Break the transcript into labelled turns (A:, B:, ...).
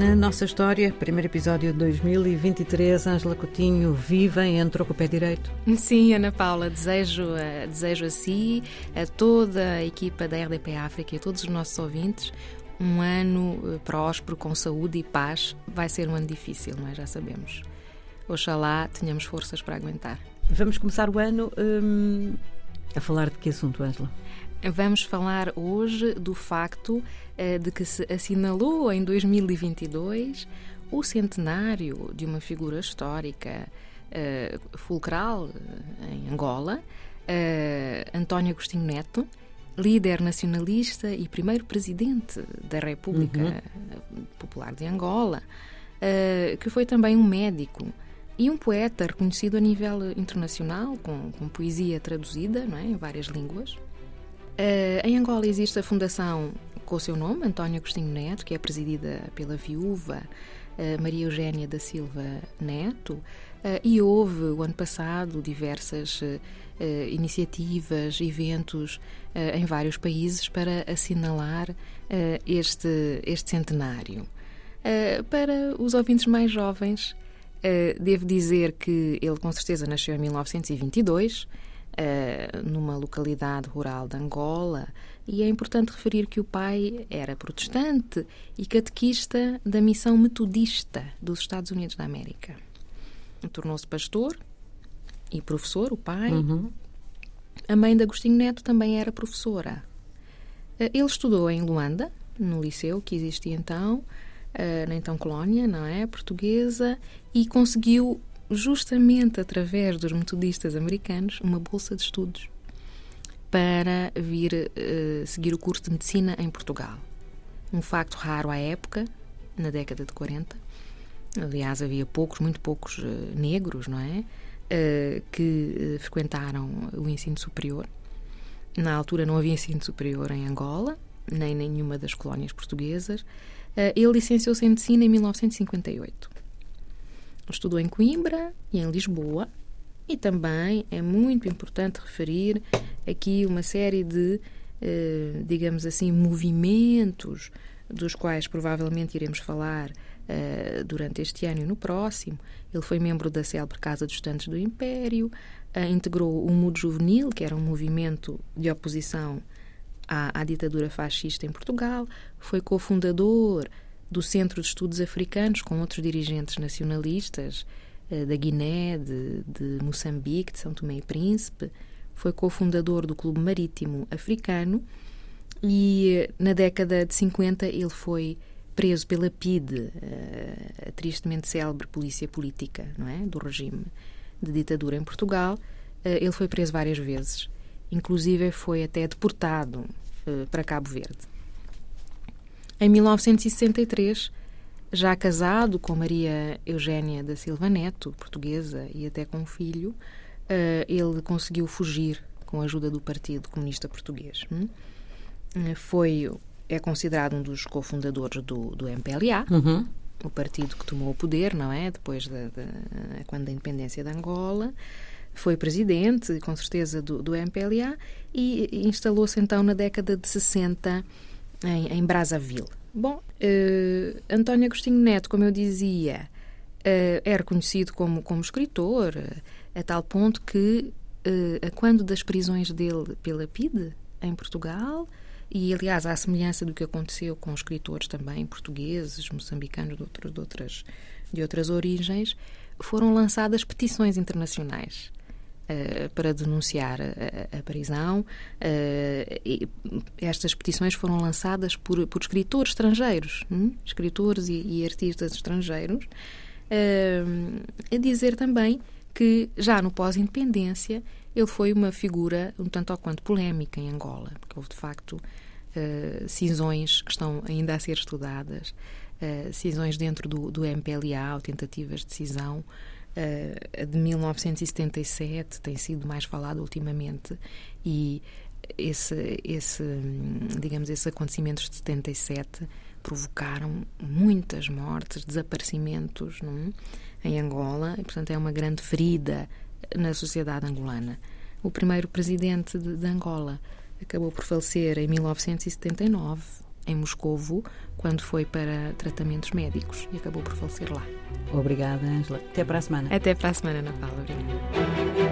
A: Na nossa história, primeiro episódio de 2023, Ângela Coutinho viva e entrou com o pé direito.
B: Sim, Ana Paula, desejo, uh, desejo a si, a toda a equipa da RDP África e a todos os nossos ouvintes um ano uh, próspero, com saúde e paz. Vai ser um ano difícil, é? Já sabemos. Oxalá tenhamos forças para aguentar.
A: Vamos começar o ano hum, a falar de que assunto, Ângela?
B: Vamos falar hoje do facto uh, de que se assinalou em 2022 o centenário de uma figura histórica uh, fulcral em Angola, uh, António Agostinho Neto, líder nacionalista e primeiro presidente da República uhum. Popular de Angola, que foi também um médico e um poeta reconhecido a nível internacional, com, com poesia traduzida é, em várias línguas. Uh, em Angola existe a fundação com o seu nome, António Agostinho Neto, que é presidida pela viúva uh, Maria Eugénia da Silva Neto, uh, e houve, o ano passado, diversas iniciativas, eventos em vários países para assinalar este, este centenário. para os ouvintes mais jovens, devo dizer que ele com certeza nasceu em 1922, uh, numa localidade rural de Angola, e é importante referir que o pai era protestante e catequista da missão metodista dos Estados Unidos da América. Tornou-se pastor e professor, o pai. Uhum. A mãe de Agostinho Neto também era professora. Uh, ele estudou em Luanda, no liceu que existia então, Uh, na então colónia, não é? Portuguesa, e conseguiu justamente através dos metodistas americanos, uma bolsa de estudos para vir uh, seguir o curso de medicina em Portugal. Um facto raro à época, na década de 40. Aliás, havia poucos, muito poucos uh, negros, não é? Uh, que frequentaram o ensino superior. Na altura não havia ensino superior em Angola, nem em nenhuma das colónias portuguesas. ele licenciou-se em medicina em 1958. Estudou em Coimbra e em Lisboa e também é muito importante referir aqui uma série de, eh, digamos assim, movimentos dos quais provavelmente iremos falar eh, durante este ano e no próximo. Ele foi membro da célebre Casa dos Estudantes do Império, eh, integrou o Mudo Juvenil, que era um movimento de oposição à, à ditadura fascista em Portugal, foi cofundador do Centro de Estudos Africanos, com outros dirigentes nacionalistas eh, da Guiné, de, de Moçambique, de São Tomé e Príncipe. Foi cofundador do Clube Marítimo Africano e eh, na década de 50 ele foi preso pela PIDE, eh, a tristemente célebre polícia política não é? do regime de ditadura em Portugal. Ele foi preso várias vezes, inclusive foi até deportado para Cabo Verde. Em 1963, já casado com Maria Eugénia da Silva Neto, portuguesa, e até com um filho, eh, ele conseguiu fugir com a ajuda do Partido Comunista Português. Hum? Eh, foi, é considerado um dos cofundadores do, do MPLA, uhum. o partido que tomou o poder, não é? Depois da, quando da independência de Angola. Foi presidente, com certeza, do, do MPLA e instalou-se então na década de 60 em, em Brazzaville. Bom, uh, António Agostinho Neto, como eu dizia, uh, é reconhecido como, como escritor, uh, a tal ponto que, uh, quando das prisões dele pela PIDE, em Portugal, e aliás, à semelhança do que aconteceu com escritores também portugueses, moçambicanos de, de, outras, de outras origens, foram lançadas petições internacionais eh, para denunciar a, a prisão. Uh, estas petições foram lançadas por, por escritores estrangeiros, hum? escritores e, e, artistas estrangeiros, uh, a dizer também que já no pós-independência ele foi uma figura um tanto ou quanto polémica em Angola, porque houve de facto uh, cisões que estão ainda a ser estudadas, uh, cisões dentro do, do MPLA, ou tentativas de cisão, a de 1977 tem sido mais falada ultimamente e esse, esse, digamos, esses acontecimentos de 77 provocaram muitas mortes, desaparecimentos não? É? em Angola e, portanto, é uma grande ferida na sociedade angolana. O primeiro presidente de, de Angola acabou por falecer em 1979 em Moscovo quando foi para tratamentos médicos e acabou por falecer lá.
A: Obrigada, Ângela. Até para a semana.
B: Até para a semana, Ana Paula. Obrigada.